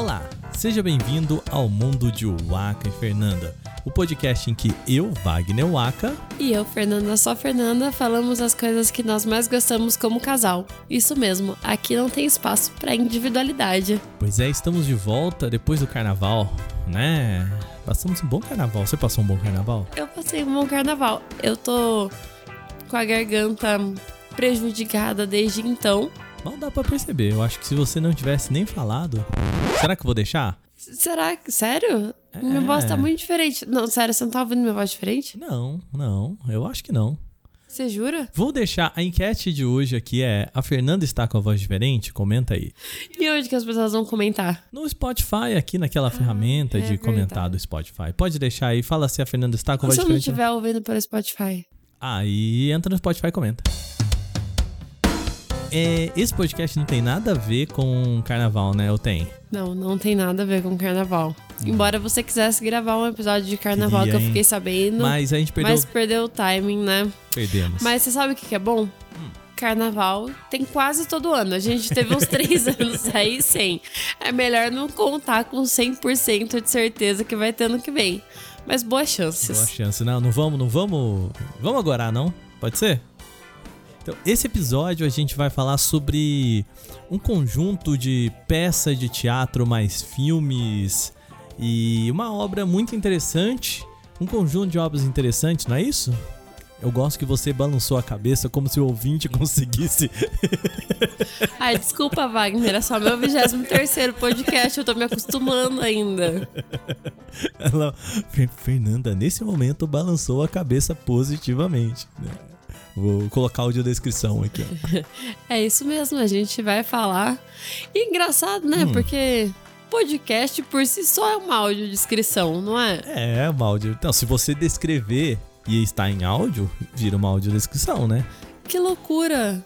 Olá, seja bem-vindo ao mundo de Waka e Fernanda, o podcast em que eu, Wagner Waka, E eu, Fernanda, só Fernanda, falamos as coisas que nós mais gostamos como casal. Isso mesmo, aqui não tem espaço pra individualidade. pois é, estamos de volta depois do carnaval, né? Passamos um bom carnaval. Você passou um bom carnaval? Eu passei um bom carnaval. Eu tô com a garganta prejudicada desde então. Mal dá pra perceber. Eu acho que se você não tivesse nem falado. Será que eu vou deixar? Será que. Sério? Minha É. voz tá muito diferente. Não, sério, você não tá ouvindo minha voz diferente? Não, não. Eu acho que não. Você jura? Vou deixar a enquete de hoje aqui é: a Fernanda está com a voz diferente? Comenta aí. E onde que as pessoas vão comentar? No Spotify, aqui naquela ferramenta é de comentar do Spotify. Pode deixar aí, fala se a Fernanda está com a voz se eu não diferente. estiver ouvindo pelo Spotify? Aí entra no Spotify e comenta. É, esse podcast não tem nada a ver com carnaval, né? Ou tem? Não, não tem nada a ver com carnaval. Embora você quisesse gravar um episódio de carnaval Queria, que eu hein? fiquei sabendo. Mas a gente perdeu. Mas perdeu o timing, né? Perdemos. Mas você sabe o que que é bom? Carnaval tem quase todo ano. A gente teve uns três anos aí sem. É melhor não contar com 100% de certeza que vai ter ano que vem. Mas boas chances. Boa chance. Não, não vamos, não vamos. Vamos agora, não? Pode ser? Então, esse episódio a gente vai falar sobre um conjunto de peças de teatro mais filmes e uma obra muito interessante, um conjunto de obras interessantes, não é isso? Eu gosto que você balançou a cabeça como se o ouvinte conseguisse. Ai, desculpa, Wagner. É só meu 23 podcast. Eu tô me acostumando ainda. Ela, Fer- Fernanda, nesse momento, balançou a cabeça positivamente. né? Vou colocar a audiodescrição aqui. Ó. É isso mesmo, a gente vai falar. E engraçado, né? Hum. Porque podcast por si só é uma audiodescrição, não é? É, uma áudio. Então, se você descrever e está em áudio, vira uma audiodescrição, né? Que loucura!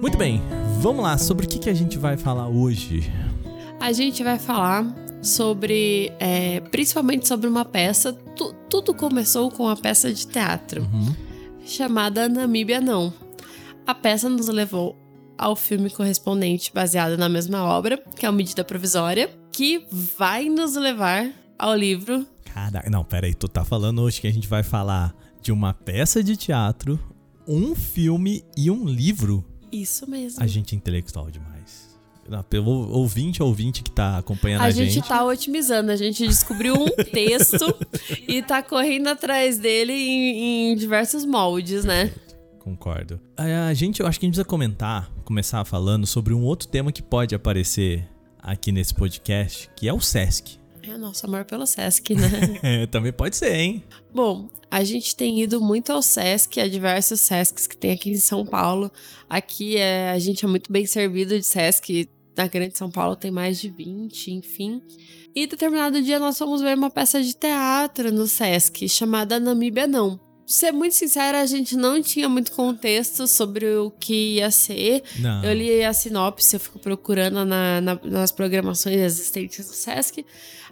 Muito bem, vamos lá. Sobre o que, que a gente vai falar hoje? A gente vai falar sobre, é, principalmente sobre uma peça. Tu- tudo começou com uma peça de teatro Uhum. chamada Namíbia Não. A peça nos levou ao filme correspondente baseado na mesma obra, que é o Medida Provisória, que vai nos levar ao livro. Caraca, não, peraí, tu tá falando hoje que a gente vai falar de uma peça de teatro, um filme e um livro? Isso mesmo. A gente é intelectual demais. Pelo ouvinte ouvinte que tá acompanhando a, A gente tá otimizando, a gente descobriu um texto e tá correndo atrás dele em, em diversos moldes, né? Concordo. A a gente, eu acho que a gente precisa comentar, começar falando sobre um outro tema que pode aparecer aqui nesse podcast, que é o Sesc. É o nosso amor pelo Sesc, né? É, também pode ser, hein? Bom, a gente tem ido muito ao Sesc, a diversos Sescs que tem aqui em São Paulo. Aqui é, a gente é muito bem servido de Sesc. Na Grande São Paulo tem mais de 20, enfim. E determinado dia nós fomos ver uma peça de teatro no Sesc, chamada Namíbia Não. Ser muito sincera, a gente não tinha muito contexto sobre o que ia ser. Não. Eu li a sinopse, eu fico procurando na- na- nas programações existentes do Sesc.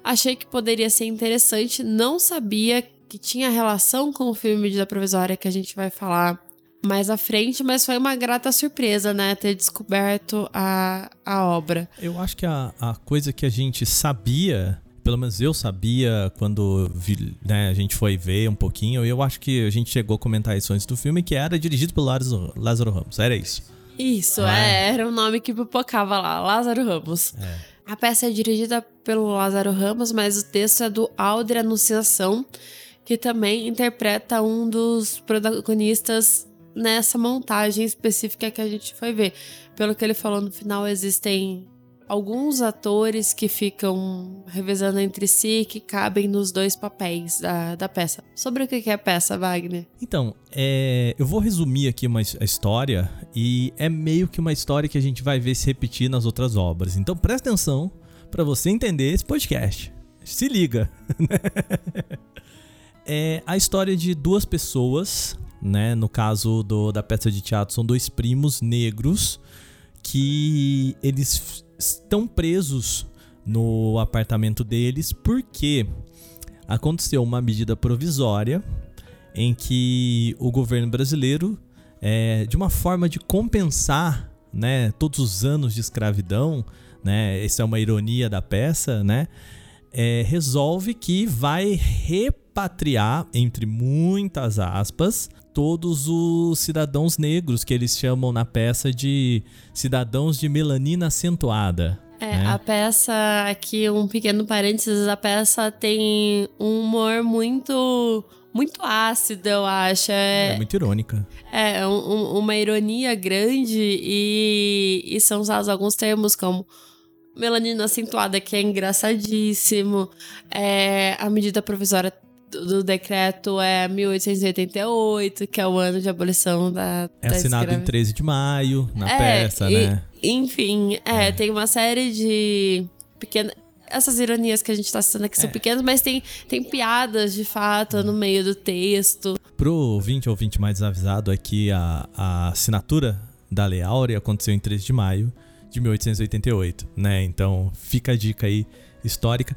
Achei que poderia ser interessante. Não sabia que tinha relação com o filme Medida Provisória que a gente vai falar mais à frente, mas foi uma grata surpresa, né? Ter descoberto a, a obra. Eu acho que a, a coisa que a gente sabia, pelo menos eu sabia quando vi- né, a gente foi ver um pouquinho, eu acho que a gente chegou a comentar isso antes do filme, que era dirigido pelo Lázaro, Lázaro Ramos. Era isso. Isso, Ah, é, era o nome que pipocava lá, Lázaro Ramos. É. A peça é dirigida pelo Lázaro Ramos, mas o texto é do Alder Anunciação, que também interpreta um dos protagonistas nessa montagem específica que a gente foi ver. Pelo que ele falou no final, existem alguns atores que ficam revezando entre si que cabem nos dois papéis da, da peça. Sobre o que é a peça, Wagner? Então, é, eu vou resumir aqui uma a história e é meio que uma história que a gente vai ver se repetir nas outras obras. Então presta atenção para você entender esse podcast. Se liga. é a história de duas pessoas, né? No caso do, da peça de teatro, são dois primos negros que eles estão presos no apartamento deles porque aconteceu uma medida provisória em que o governo brasileiro, é, de uma forma de compensar né, todos os anos de escravidão, né, essa é uma ironia da peça, né, é, resolve que vai repatriar, entre muitas aspas, todos os cidadãos negros que eles chamam na peça de cidadãos de melanina acentuada. É, né? a peça, aqui um pequeno parênteses, a peça tem um humor muito muito ácido, eu acho. É, é muito irônica. É, um, uma ironia grande e, e são usados alguns termos como melanina acentuada, que é engraçadíssimo. É, a medida provisória do decreto é 1888, que é o ano de abolição da. É da assinado escrava... em 13 de maio, na é, peça, e, né? Enfim, é, é, tem uma série de pequenas. Essas ironias que a gente tá citando aqui são é. pequenas, mas tem, tem piadas de fato no meio do texto. Pro ouvinte ou ouvinte mais avisado, aqui a, a assinatura da Lei Áurea aconteceu em 13 de maio de 1888, né? Então fica a dica aí histórica.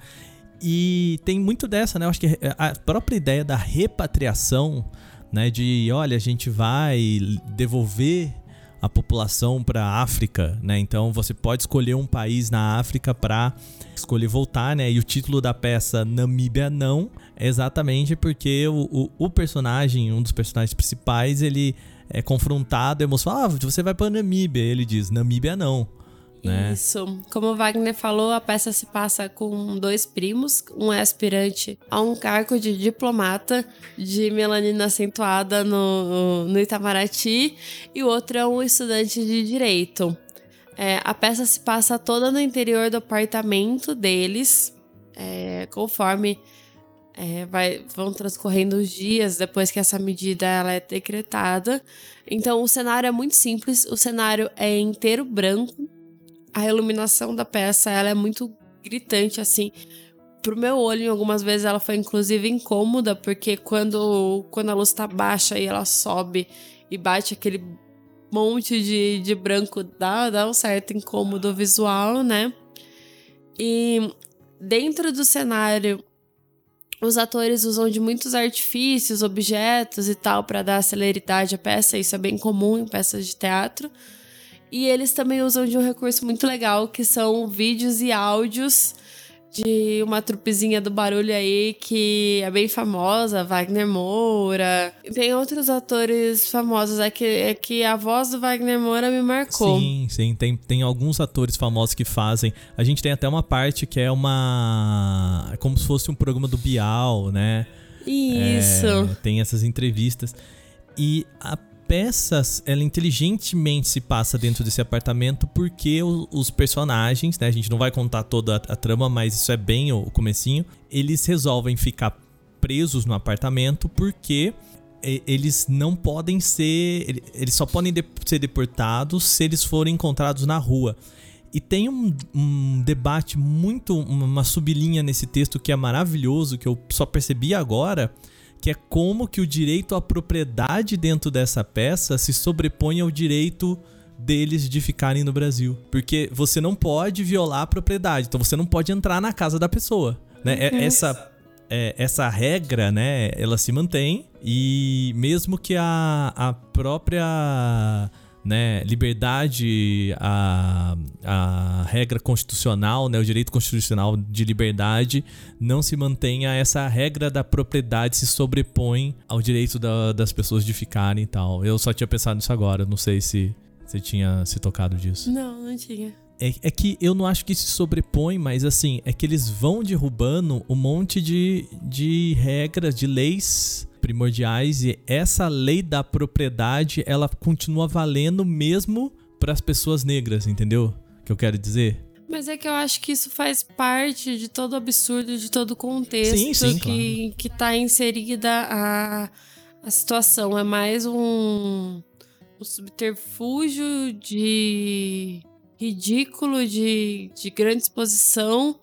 E tem muito dessa, né? Eu acho que a própria ideia da repatriação, né? De, olha, a gente vai devolver a população para a África, né? Então você pode escolher um país na África para escolher voltar, né? E o título da peça Namíbia não é exatamente porque o, o, o, personagem, um dos personagens principais, ele é confrontado, emocionado, ah, você vai para Namíbia, ele diz Namíbia não. Né? Isso. Como o Wagner falou, a peça se passa com dois primos. Um é aspirante a um cargo de diplomata de melanina acentuada no, no Itamaraty e o outro é um estudante de direito. É, a peça se passa toda no interior do apartamento deles, é, conforme é, vai, vão transcorrendo os dias depois que essa medida ela é decretada. Então o cenário é muito simples, o cenário é inteiro branco, a iluminação da peça ela é muito gritante, assim. Pro meu olho, algumas vezes ela foi inclusive incômoda, porque quando, quando a luz tá baixa e ela sobe e bate aquele monte de, de branco, dá, dá um certo incômodo visual, né? E dentro do cenário, os atores usam de muitos artifícios, objetos e tal para dar celeridade à peça, isso é bem comum em peças de teatro. E eles também usam de um recurso muito legal, que são vídeos e áudios de uma trupezinha do barulho aí que é bem famosa, Wagner Moura. Tem outros atores famosos, é que, é que a voz do Wagner Moura me marcou. Sim, sim, tem, tem alguns atores famosos que fazem. A gente tem até uma parte que é uma. É como se fosse um programa do Bial, né? Isso. É, tem essas entrevistas. E a peças, ela inteligentemente se passa dentro desse apartamento porque o, os personagens, né, a gente não vai contar toda a, a, trama, mas isso é bem o, o comecinho, eles resolvem ficar presos no apartamento porque eles não podem ser, eles só podem de, ser deportados se eles forem encontrados na rua. E tem um, um, debate muito, uma sublinha nesse texto que é maravilhoso, que eu só percebi agora, que é como que o direito à propriedade dentro dessa peça se sobrepõe ao direito deles de ficarem no Brasil. Porque você não pode violar a propriedade, então você não pode entrar na casa da pessoa. Né? Uhum. Essa, é, essa regra, né, ela se mantém e mesmo que a, a própria né, liberdade, a, a regra constitucional, né, o direito constitucional de liberdade não se mantenha, essa regra da propriedade se sobrepõe ao direito da, das pessoas de ficarem e tal. Eu só tinha pensado nisso agora, não sei se você tinha se tocado disso. Não, não tinha. É, é, que eu não acho que se sobrepõe, mas assim, é que eles vão derrubando um monte de, de regras, de leis primordiais e essa lei da propriedade ela continua valendo mesmo para as pessoas negras, entendeu? Que eu quero dizer. Mas é que eu acho que isso faz parte de todo o absurdo, de todo o contexto sim, sim, que, claro. que tá inserida a, a situação. É mais um, um subterfúgio de ridículo, de, de grande exposição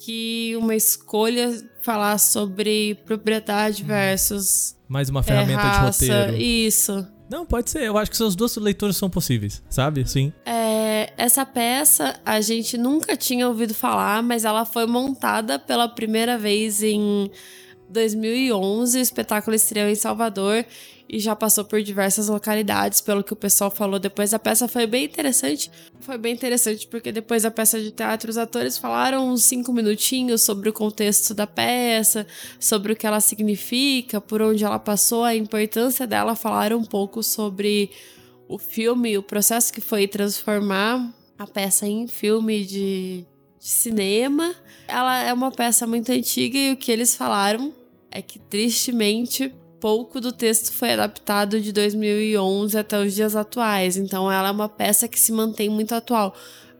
que uma escolha falar sobre propriedade versus. Mais uma ferramenta é, raça, de roteiro. Isso. Não, pode ser. Eu acho que essas duas leituras são possíveis, sabe? Sim. É, essa peça a gente nunca tinha ouvido falar, mas ela foi montada pela primeira vez em 2011, o espetáculo estreou em Salvador e já passou por diversas localidades, pelo que o pessoal falou depois. A peça foi bem interessante. Foi bem interessante porque depois da peça de teatro, os atores falaram uns cinco minutinhos sobre o contexto da peça, sobre o que ela significa, por onde ela passou, a importância dela. Falaram um pouco sobre o filme, o processo que foi transformar a peça em filme de, de cinema. Ela é uma peça muito antiga e o que eles falaram é que tristemente pouco do texto foi adaptado de 2011 até os dias atuais, então ela é uma peça que se mantém muito atual.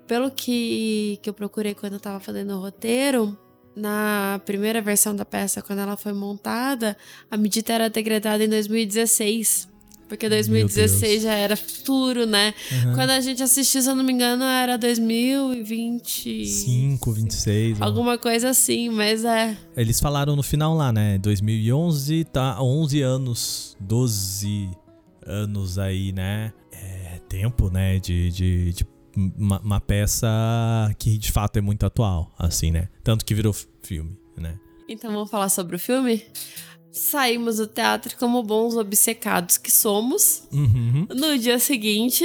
Pelo que, que eu procurei quando eu estava fazendo o roteiro, na primeira versão da peça, quando ela foi montada, a medida era degradada em 2016. Porque 2016 já era futuro, né? Uhum. Quando a gente assistiu, se eu não me engano, era 2025, 26. Alguma coisa assim, mas é. Eles falaram no final lá, né? 2011 tá 11 anos, 12 anos aí, né? É tempo, né? De, de, de uma, uma peça que de fato é muito atual, assim, né? Tanto que virou filme, né? Então vamos falar sobre o filme? Saímos do teatro como bons obcecados que somos. Uhum. No dia seguinte,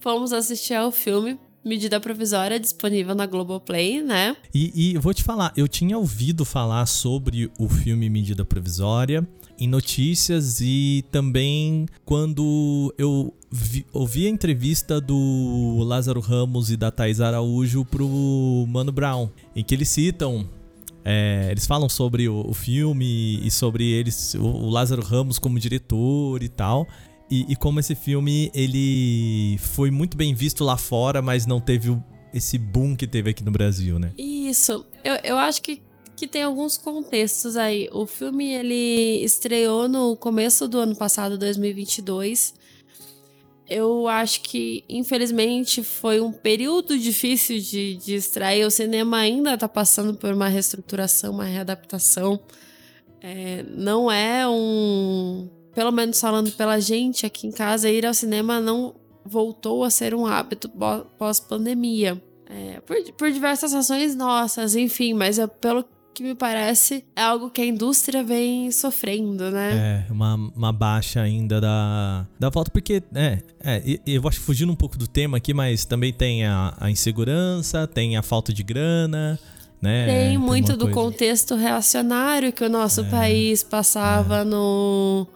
fomos assistir ao filme Medida Provisória, disponível na Globoplay, né? E, e vou te falar, eu tinha ouvido falar sobre o filme Medida Provisória em notícias e também quando eu vi, ouvi a entrevista do Lázaro Ramos e da Thais Araújo pro Mano Brown, em que eles citam é, eles falam sobre o, o, filme e sobre eles, o, o Lázaro Ramos como diretor e tal. E, e, como esse filme ele foi muito bem visto lá fora, mas não teve esse boom que teve aqui no Brasil, né? Isso. Eu, eu acho que, que tem alguns contextos aí. O filme ele estreou no começo do ano passado, 2022 eu acho que, infelizmente, foi um período difícil de, de extrair. O cinema ainda está passando por uma reestruturação, uma readaptação. É, não é um. Pelo menos falando pela gente aqui em casa, ir ao cinema não voltou a ser um hábito pós-pandemia. É, por, por diversas ações nossas, enfim, mas eu, pelo que me parece é algo que a indústria vem sofrendo, né? É, uma, uma baixa ainda da, da volta, porque, é, é, eu acho que fugindo um pouco do tema aqui, mas também tem a, a insegurança, tem a falta de grana. Né? Tem, tem muito do contexto reacionário que o nosso é, país passava é. no,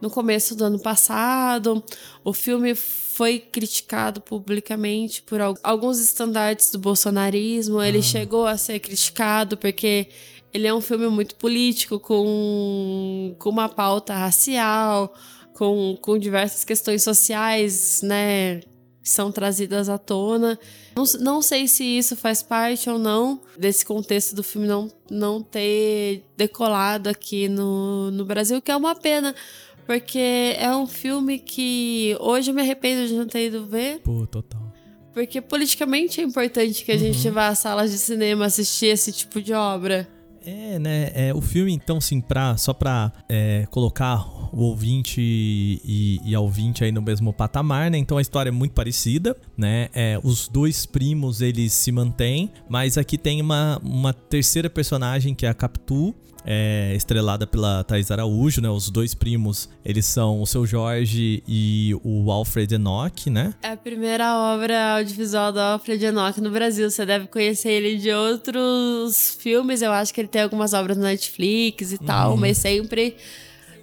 no começo do ano passado. O filme foi criticado publicamente por alguns estandartes do bolsonarismo. Ele ah. chegou a ser criticado porque ele é um filme muito político, com, com uma pauta racial, com, com diversas questões sociais, né? São trazidas à tona. Não, não sei se isso faz parte ou não desse contexto do filme não, não ter decolado aqui no, no Brasil, que é uma pena porque é um filme que hoje eu me arrependo de não ter ido ver. Pô, total. Porque politicamente é importante que a uhum. gente vá às salas de cinema assistir esse tipo de obra. É, né? É, o filme, então, assim, pra, só pra é, colocar o ouvinte e, e, a ouvinte aí no mesmo patamar, né? Então a história é muito parecida, né? É, os dois primos, eles se mantêm, mas aqui tem uma, uma terceira personagem que é a Capitu, é, estrelada pela Thais Araújo, né? Os dois primos, eles são o seu Jorge e o Alfred Enoch, né? É a primeira obra audiovisual do Alfred Enoch no Brasil. Você deve conhecer ele de outros filmes. Eu acho que ele tem algumas obras no Netflix e tal, uhum. mas sempre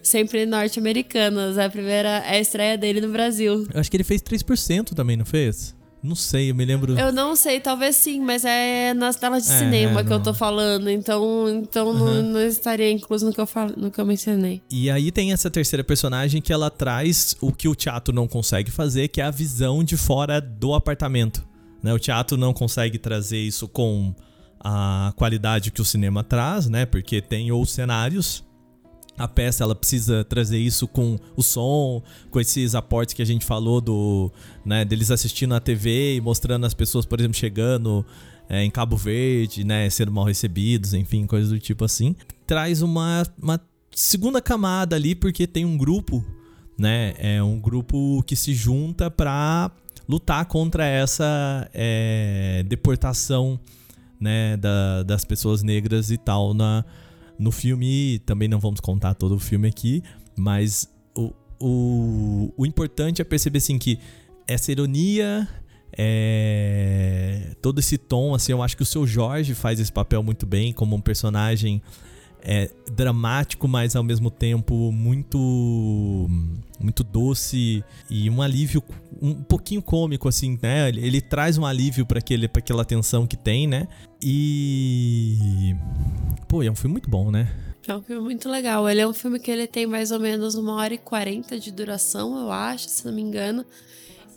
sempre norte-americanas. A primeira é a estreia dele no Brasil. Eu acho que ele fez 3% também, não fez? Não sei, eu me lembro. Eu não sei, talvez sim, mas é nas telas de é, cinema é, que eu tô falando. Então, então uhum. não, não, estaria incluso no que, eu falo, no que eu mencionei. E aí tem essa terceira personagem que ela traz o que o teatro não consegue fazer, que é a visão de fora do apartamento. Né? O teatro não consegue trazer isso com a qualidade que o cinema traz, né? Porque tem os cenários a peça ela precisa trazer isso com o som, com esses aportes que a gente falou do, né, deles assistindo a TV e mostrando as pessoas, por exemplo, chegando é, em Cabo Verde, né, sendo mal recebidos, enfim, coisas do tipo assim. Traz uma, uma segunda camada ali porque tem um grupo, né, é um grupo que se junta para lutar contra essa é, deportação, né, da, das pessoas negras e tal na no filme, também não vamos contar todo o filme aqui, mas o, o, o importante é perceber assim que essa ironia é, todo esse tom, assim, eu acho que o seu Jorge faz esse papel muito bem como um personagem é, dramático, mas ao mesmo tempo muito muito doce e um alívio um pouquinho cômico assim, né? Ele, ele traz um alívio para aquele para aquela tensão que tem, né? E pô, é um filme muito bom, né? É um filme muito legal. Ele é um filme que ele tem mais ou menos uma hora e quarenta de duração, eu acho, se não me engano.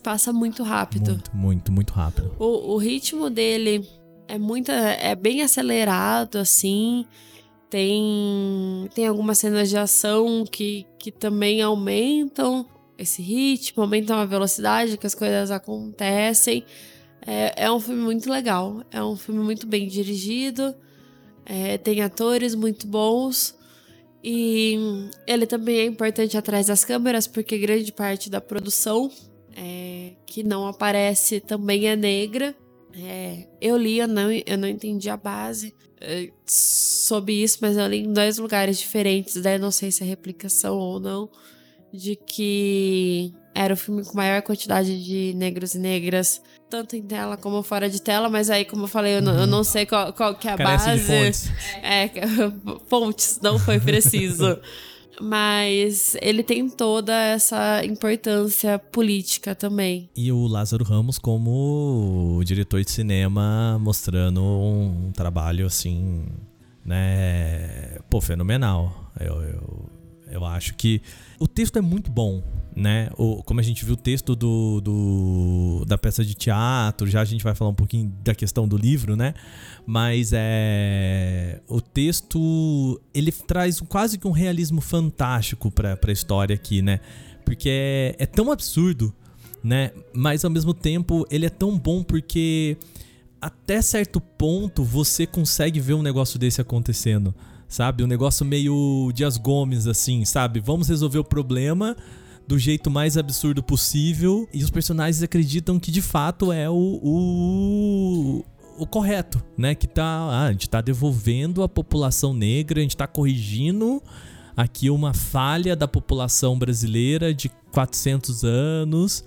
Passa muito rápido. Muito, muito, muito rápido. O, o ritmo dele é muito, é bem acelerado, assim. Tem, tem algumas cenas de ação que, que também aumentam esse ritmo, aumentam a velocidade que as coisas acontecem. É, é um filme muito legal. É um filme muito bem dirigido. É, tem atores muito bons. E ele também é importante atrás das câmeras, porque grande parte da produção é, que não aparece também é negra. É, eu li, eu não, eu não entendi a base é, sobre isso, mas eu li em dois lugares diferentes, daí não sei se é replicação ou não, de que era o filme com maior quantidade de negros e negras, tanto em tela como fora de tela, mas aí, como eu falei, eu, não, eu não sei qual, qual que é a Carece base. fontes. É, fontes, não foi preciso. mas ele tem toda essa importância política também. E o Lázaro Ramos como diretor de cinema mostrando um, trabalho assim, né, pô, fenomenal. Eu, eu, eu acho que o texto é muito bom, né? O, como a gente viu o texto do, do, da peça de teatro, já a gente vai falar um pouquinho da questão do livro, né? Mas é o texto ele traz quase que um realismo fantástico para a história aqui, né? Porque é, é tão absurdo, né? Mas ao mesmo tempo ele é tão bom porque até certo ponto você consegue ver um negócio desse acontecendo, sabe? Um negócio meio Dias Gomes, assim, sabe? Vamos resolver o problema do jeito mais absurdo possível e os personagens acreditam que de fato é o, o o correto, né? Que tá, ah, a gente tá devolvendo a população negra, a gente tá corrigindo aqui uma falha da população brasileira de 400 anos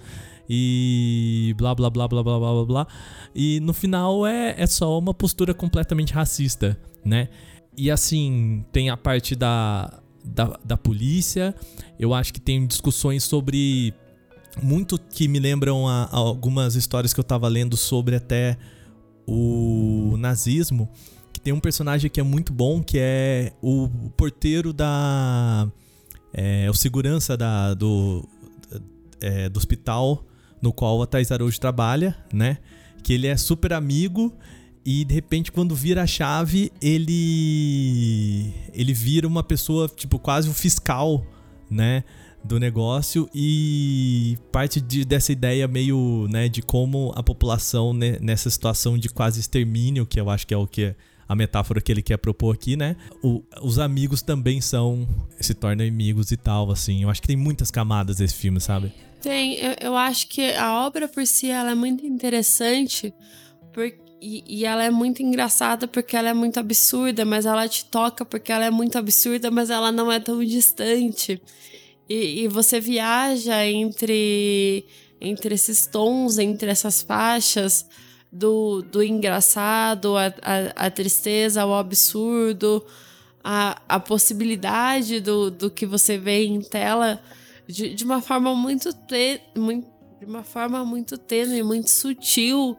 e blá blá blá blá blá blá blá. E no final é, é só uma postura completamente racista, né? E assim, tem a parte da, da, da polícia. Eu acho que tem discussões sobre. Muito que me lembram a, a algumas histórias que eu tava lendo sobre até o nazismo. Que tem um personagem que é muito bom, que é o porteiro da. É, o segurança da, do, é, do hospital no qual a Thais Araújo trabalha, né? Que ele é super amigo e de repente, quando vira a chave, ele. Ele vira uma pessoa, tipo, quase o fiscal, né? Do negócio e parte de, dessa ideia meio, né, de como a população né, nessa situação de quase extermínio, que eu acho que é o que a metáfora que ele quer propor aqui, né? O, os amigos também são. se tornam inimigos e tal, assim. Eu acho que tem muitas camadas desse filme, sabe? Tem, eu, eu acho que a obra por si ela é muito interessante, porque e, e, ela é muito engraçada porque ela é muito absurda, mas ela te toca porque ela é muito absurda, mas ela não é tão distante. E, e você viaja entre, entre esses tons, entre essas faixas do, do engraçado, a, a, a tristeza, o absurdo, a, a possibilidade do, do que você vê em tela de, de uma forma muito, te, muito de uma forma muito tênue, muito sutil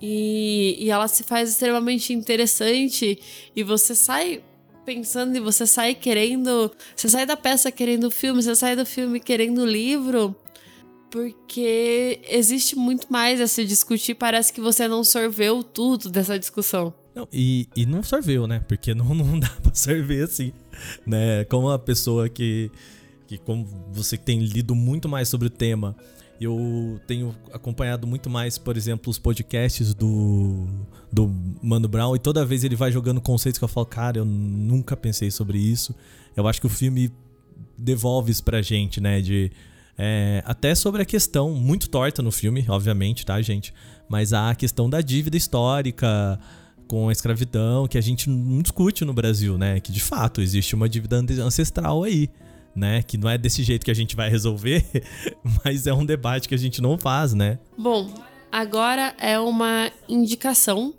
e, e ela se faz extremamente interessante e você sai pensando e você sai querendo. Você sai da peça querendo o filme, você sai do filme querendo o livro. Porque existe muito mais a se discutir. Parece que você não sorveu tudo dessa discussão. Não, e, e não sorveu, né? Porque não, não dá pra sorver assim. Né? Como uma pessoa que, que, como você tem lido muito mais sobre o tema, eu tenho acompanhado muito mais, por exemplo, os podcasts do, do Mano Brown e toda vez ele vai jogando conceitos que eu falo, cara, eu nunca pensei sobre isso. Eu acho que o filme devolve isso pra gente, né? De, é, até sobre a questão, muito torta no filme, obviamente, tá, gente? Mas a questão da dívida histórica com a escravidão, que a gente não discute no Brasil, né? Que de fato existe uma dívida ancestral aí, né? Que não é desse jeito que a gente vai resolver, mas é um debate que a gente não faz, né? Bom, agora é uma indicação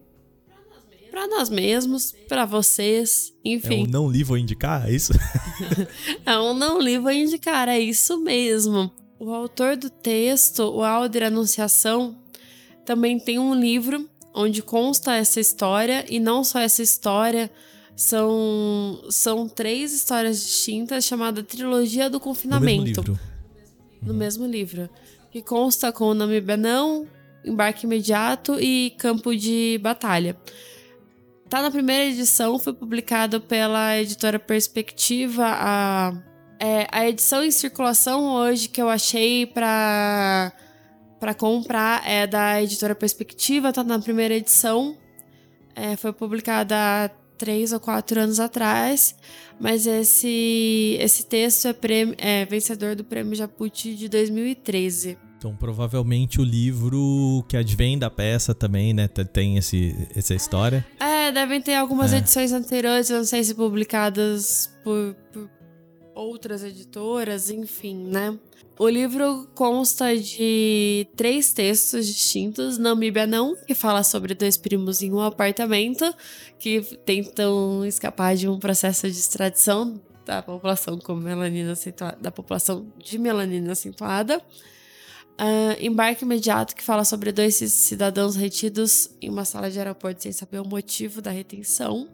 para nós mesmos, para vocês, enfim. É um não li vou indicar, é isso? é um não li vou indicar, é isso mesmo. O autor do texto, o Alder Anunciação, também tem um livro onde consta essa história, e não só essa história, são, são três histórias distintas chamada Trilogia do Confinamento. No mesmo livro. No mesmo livro. Que consta com o nome Benão, Embarque Imediato e Campo de Batalha. Tá na primeira edição, foi publicado pela editora Perspectiva. A, é, a edição em circulação hoje que eu achei para para comprar é da editora Perspectiva, tá na primeira edição. É, foi publicada três ou quatro anos atrás, mas esse, esse texto é, prêmio, é vencedor do Prêmio Japuti de 2013. Então, provavelmente o livro que advém da peça também, né? Tem esse, essa história. É, devem ter algumas é. edições anteriores, não sei se publicadas por, por outras editoras, enfim, né? O livro consta de três textos distintos. Namíbia Não, que fala sobre dois primos em um apartamento que tentam escapar de um processo de extradição da população com melanina acentuada, da população de melanina acentuada. Uh, embarque imediato que fala sobre dois cidadãos retidos em uma sala de aeroporto sem saber o motivo da retenção.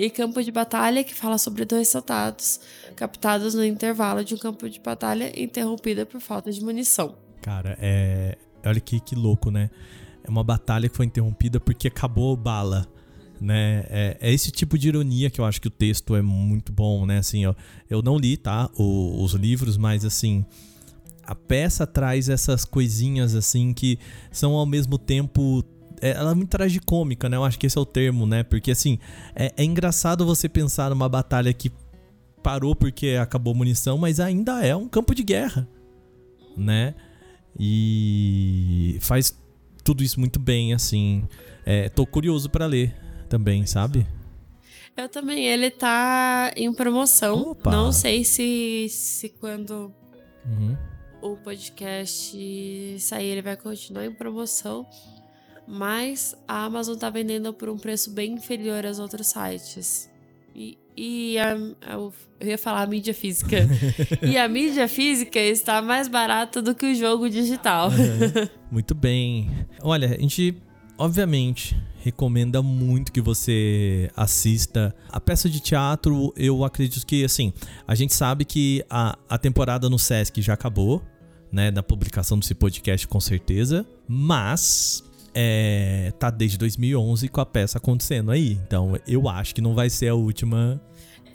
E campo de batalha que fala sobre dois soldados captados no intervalo de um campo de batalha interrompida por falta de munição. Cara, é. Olha que, que louco, né? É uma batalha que foi interrompida porque acabou bala né? É, é, esse tipo de ironia que eu acho que o texto é muito bom, né? Assim, ó, eu não li, tá? O, os livros, mas assim, a peça traz essas coisinhas assim que são ao mesmo tempo ela é muito tragicômica, né? Eu acho que esse é o termo, né? Porque assim, é, é, engraçado você pensar numa batalha que parou porque acabou munição, mas ainda é um campo de guerra, né? E faz tudo isso muito bem, assim. É, tô curioso para ler também, sabe? Eu também. Ele tá em promoção. Opa. Não sei se, se quando uhum o podcast sair, ele vai continuar em promoção. Mas a Amazon tá vendendo por um preço bem inferior aos outros sites. E, e a, eu ia falar a mídia física. e a mídia física está mais barata do que o jogo digital. Uhum. Muito bem. Olha, a gente, obviamente, recomenda muito que você assista. A peça de teatro, eu acredito que, assim, a gente sabe que a, a temporada no Sesc já acabou, né? Da publicação desse podcast, com certeza. Mas. É, tá desde 2011 com a peça acontecendo aí. Então, eu acho que não vai ser a última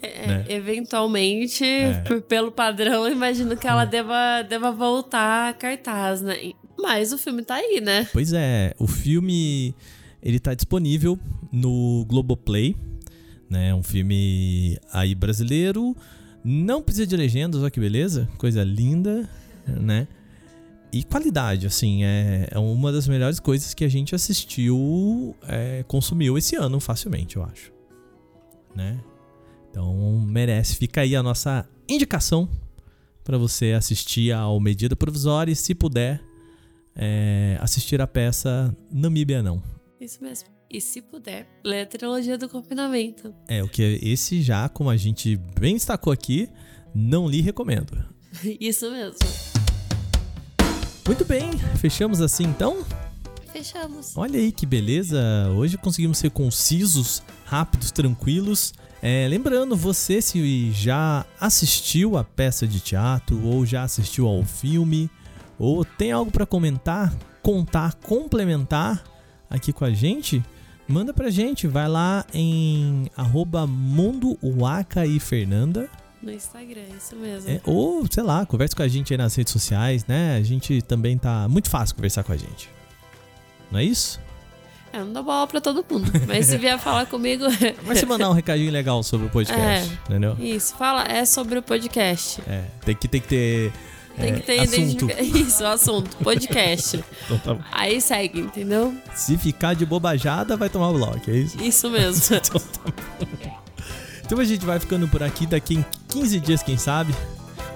é, né? Eventualmente, é. pelo padrão, imagino que ela hum. deva, deva voltar a cartaz, né? Mas o filme tá aí, né? Pois é, o filme ele tá disponível no Globoplay, né? Um filme aí brasileiro. Não precisa de legendas, olha que beleza, coisa linda, né? E qualidade, assim, é, é uma das melhores coisas que a gente assistiu, é, consumiu esse ano facilmente, eu acho. Né? Então merece. Fica aí a nossa indicação para você assistir ao Medida Provisória e, se puder, é, assistir a peça Namíbia Não. Isso mesmo. E se puder, lê a trilogia do confinamento. É, o que esse já, como a gente bem destacou aqui, não lhe recomendo. Isso mesmo. Muito bem, fechamos assim então? Fechamos. Olha aí que beleza! Hoje conseguimos ser concisos, rápidos, tranquilos. É, lembrando, você se já assistiu a peça de teatro ou já assistiu ao filme ou tem algo para comentar, contar, complementar, aqui com a gente, manda pra gente. Vai lá em arroba Mundo e Fernanda. No Instagram, isso mesmo. É, ou, sei lá, converse com a gente aí nas redes sociais, né? A gente também tá muito fácil conversar com a gente. Não é isso? É, não dá bola pra todo mundo. Mas se vier falar comigo. Vai se mandar um recadinho legal sobre o podcast, é, entendeu? Isso, fala, é sobre o podcast. É, tem que, tem que ter Tem que ter É, assunto. Isso, assunto. Podcast. Então tá bom. Aí segue, entendeu? Se ficar de bobajada, vai tomar bloco, é isso? Isso mesmo. Então tá bom. Então a gente vai ficando por aqui. Daqui em 15 dias, quem sabe,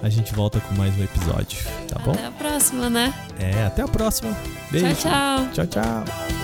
a gente volta com mais um episódio, tá bom? Até a próxima, né? É, até a próxima. Beijo. Tchau, tchau. Tchau, tchau.